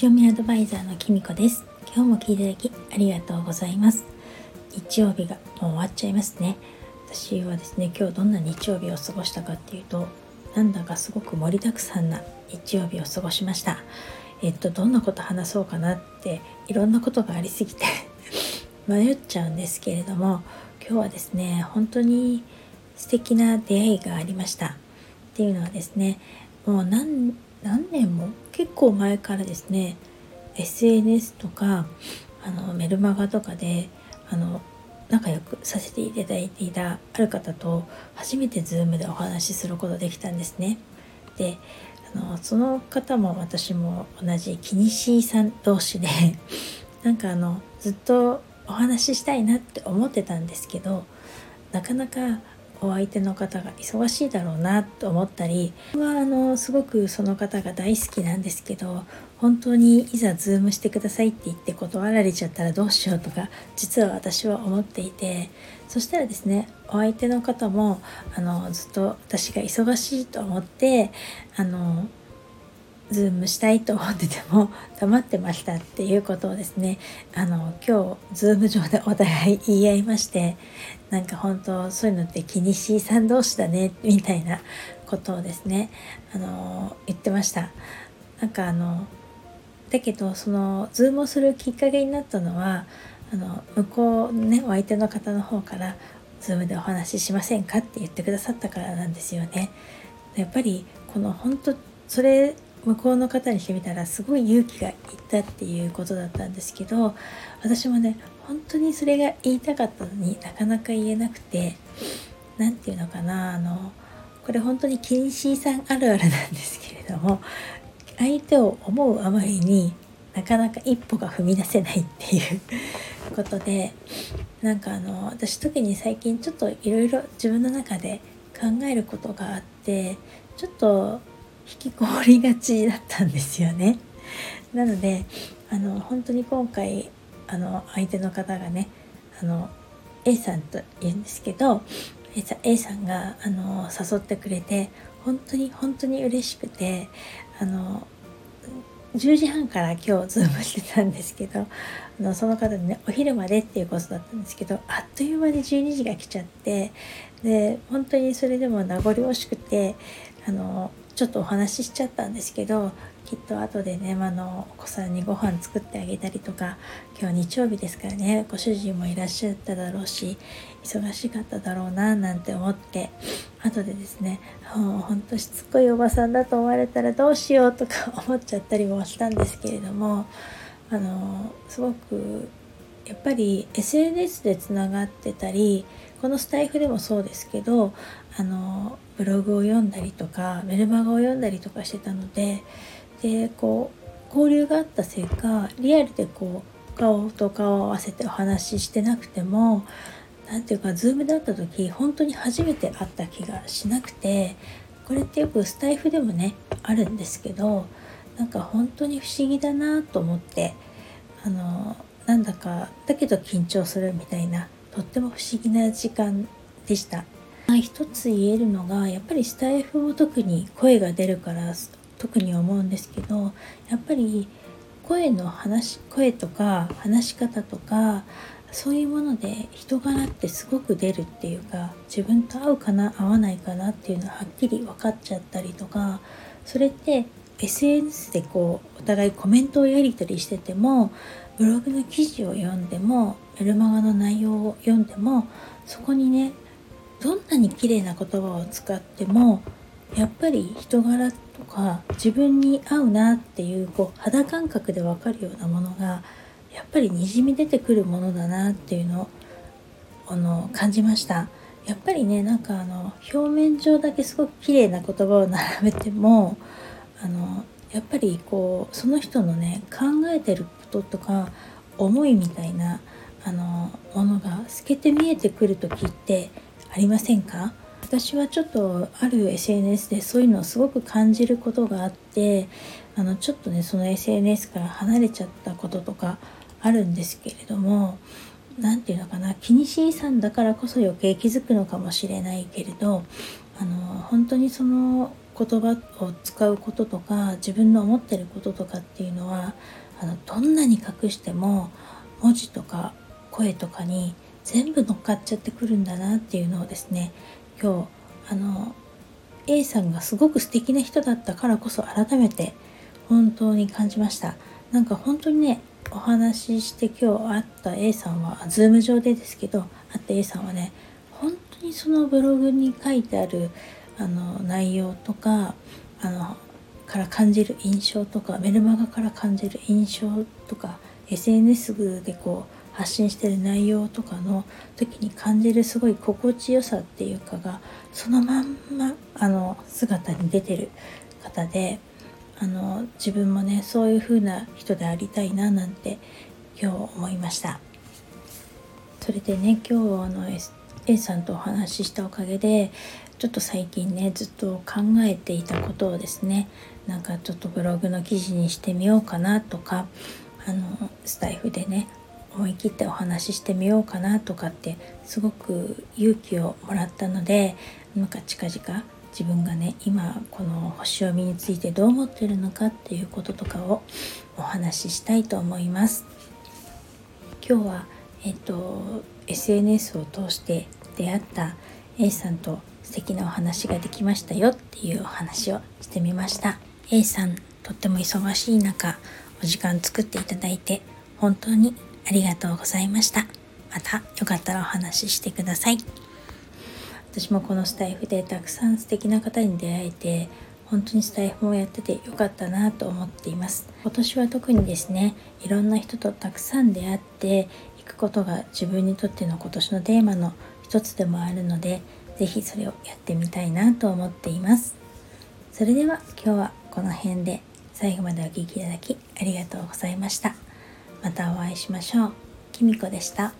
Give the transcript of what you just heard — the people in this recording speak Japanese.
星読みアドバイザーのきみこです。今日も聞いていただきありがとうございます。日曜日がもう終わっちゃいますね。私はですね今日どんな日曜日を過ごしたかっていうとなんだかすごく盛りだくさんな日曜日を過ごしました。えっとどんなこと話そうかなっていろんなことがありすぎて 迷っちゃうんですけれども今日はですね本当に素敵な出会いがありました。っていうのはですねもう何何年も？結構前からですね SNS とかあのメルマガとかであの仲良くさせていただいていたある方と初めて Zoom でお話しすることできたんですね。であのその方も私も同じ気にしいさん同士で なんかあのずっとお話ししたいなって思ってたんですけどなかなかお相手の方が忙しいだろうなと思ったりはあのすごくその方が大好きなんですけど本当にいざ Zoom してくださいって言って断られちゃったらどうしようとか実は私は思っていてそしたらですねお相手の方もあのずっと私が忙しいと思ってあの Zoom したいと思ってても黙ってましたっていうことをですねあの今日 Zoom 上でお互い言い合いましてなんか本当そういうのって気にしいさん同士だねみたいなことをですねあの言ってましたなんかあのだけどその Zoom をするきっかけになったのはあの向こうねお相手の方の方から「Zoom でお話ししませんか?」って言ってくださったからなんですよね。やっぱりこの本当それ向こうの方にしてみたらすごい勇気がいったっていうことだったんですけど私もね本当にそれが言いたかったのになかなか言えなくて何て言うのかなあのこれ本当にキンシーさんあるあるなんですけれども相手を思うあまりになかなか一歩が踏み出せないっていうことでなんかあの私特に最近ちょっといろいろ自分の中で考えることがあってちょっと引きこもりがちだったんですよね。なのであの本当に今回あの相手の方がねあの A さんと言うんですけど A さん A さんがあの誘ってくれて本当に本当に嬉しくてあの10時半から今日ズームしてたんですけどあのその方にねお昼までっていうことだったんですけどあっという間に12時が来ちゃってで本当にそれでも名残惜しくてあのちょっとお話ししちゃったんですけどきっと後でね、まあのお子さんにご飯作ってあげたりとか今日日曜日ですからねご主人もいらっしゃっただろうし忙しかっただろうななんて思って後でですねほんとしつこいおばさんだと思われたらどうしようとか思っちゃったりもしたんですけれどもあのすごくやっぱり SNS でつながってたりこのスタイフでもそうですけどあのブログを読んだりとかメルマガを読んだりとかしてたのででこう交流があったせいかリアルでこう顔と顔を合わせてお話ししてなくても何ていうか Zoom で会った時本当に初めて会った気がしなくてこれってよくスタイフでもねあるんですけどなんか本当に不思議だなと思ってあのなんだかだけど緊張するみたいなとっても不思議な時間でした。一つ言えるのがやっぱりスタイフも特に声が出るから特に思うんですけどやっぱり声の話声とか話し方とかそういうもので人柄ってすごく出るっていうか自分と合うかな合わないかなっていうのははっきり分かっちゃったりとかそれって SNS でこうお互いコメントをやり取りしててもブログの記事を読んでもメルマガの内容を読んでもそこにねどんなに綺麗な言葉を使ってもやっぱり人柄とか自分に合うなっていうこう肌感覚で分かるようなものがやっぱりにじみ出てくるものだなっていうのをあの感じました。やっぱりねなんかあの表面上だけすごく綺麗な言葉を並べてもあのやっぱりこうその人のね考えてることとか思いみたいなあのものが透けて見えてくる時ってありませんか？私はちょっとある SNS でそういうのをすごく感じることがあってあのちょっとねその SNS から離れちゃったこととかあるんですけれども何て言うのかな気にしいさんだからこそ余計気づくのかもしれないけれどあの本当にその言葉を使うこととか自分の思ってることとかっていうのはあのどんなに隠しても文字とか声とかに全部乗っかっちゃってくるんだなっていうのをですね今日あの A さんがすごく素敵な人だったからこそ改めて本当に感じました。なんか本当にねお話しして今日会った A さんは Zoom 上でですけど会った A さんはね本当にそのブログに書いてあるあの内容とかあのから感じる印象とかメルマガから感じる印象とか SNS でこう発信してる内容とかの時に感じるすごい心地よさっていうかがそのまんまあの姿に出てる方であの自分もねそういう風な人でありたいななんて今日思いました。それでね今日あの A さんとお話ししたおかげでちょっと最近ねずっと考えていたことをですねなんかちょっとブログの記事にしてみようかなとかあのスタイフでね思い切ってお話ししてみようかなとかってすごく勇気をもらったのでなんか近々自分がね今この星読みについてどう思ってるのかっていうこととかをお話ししたいと思います。今日は、えっと、SNS を通して出会った A さんと素敵なお話ができましたよっていうお話をしてみました。A さんとっても忙しい中お時間作っていただいて本当にありがとうございました。またよかったらお話ししてください。私もこのスタイフでたくさん素敵な方に出会えて本当にスタイフもやっててよかったなと思っています。今年は特にですねいろんな人とたくさん出会ってくことが自分にとっての今年のテーマの一つでもあるので是非それをやってみたいなと思っています。それでは今日はこの辺で最後までお聴きいただきありがとうございました。またお会いしましょう。きみこでした。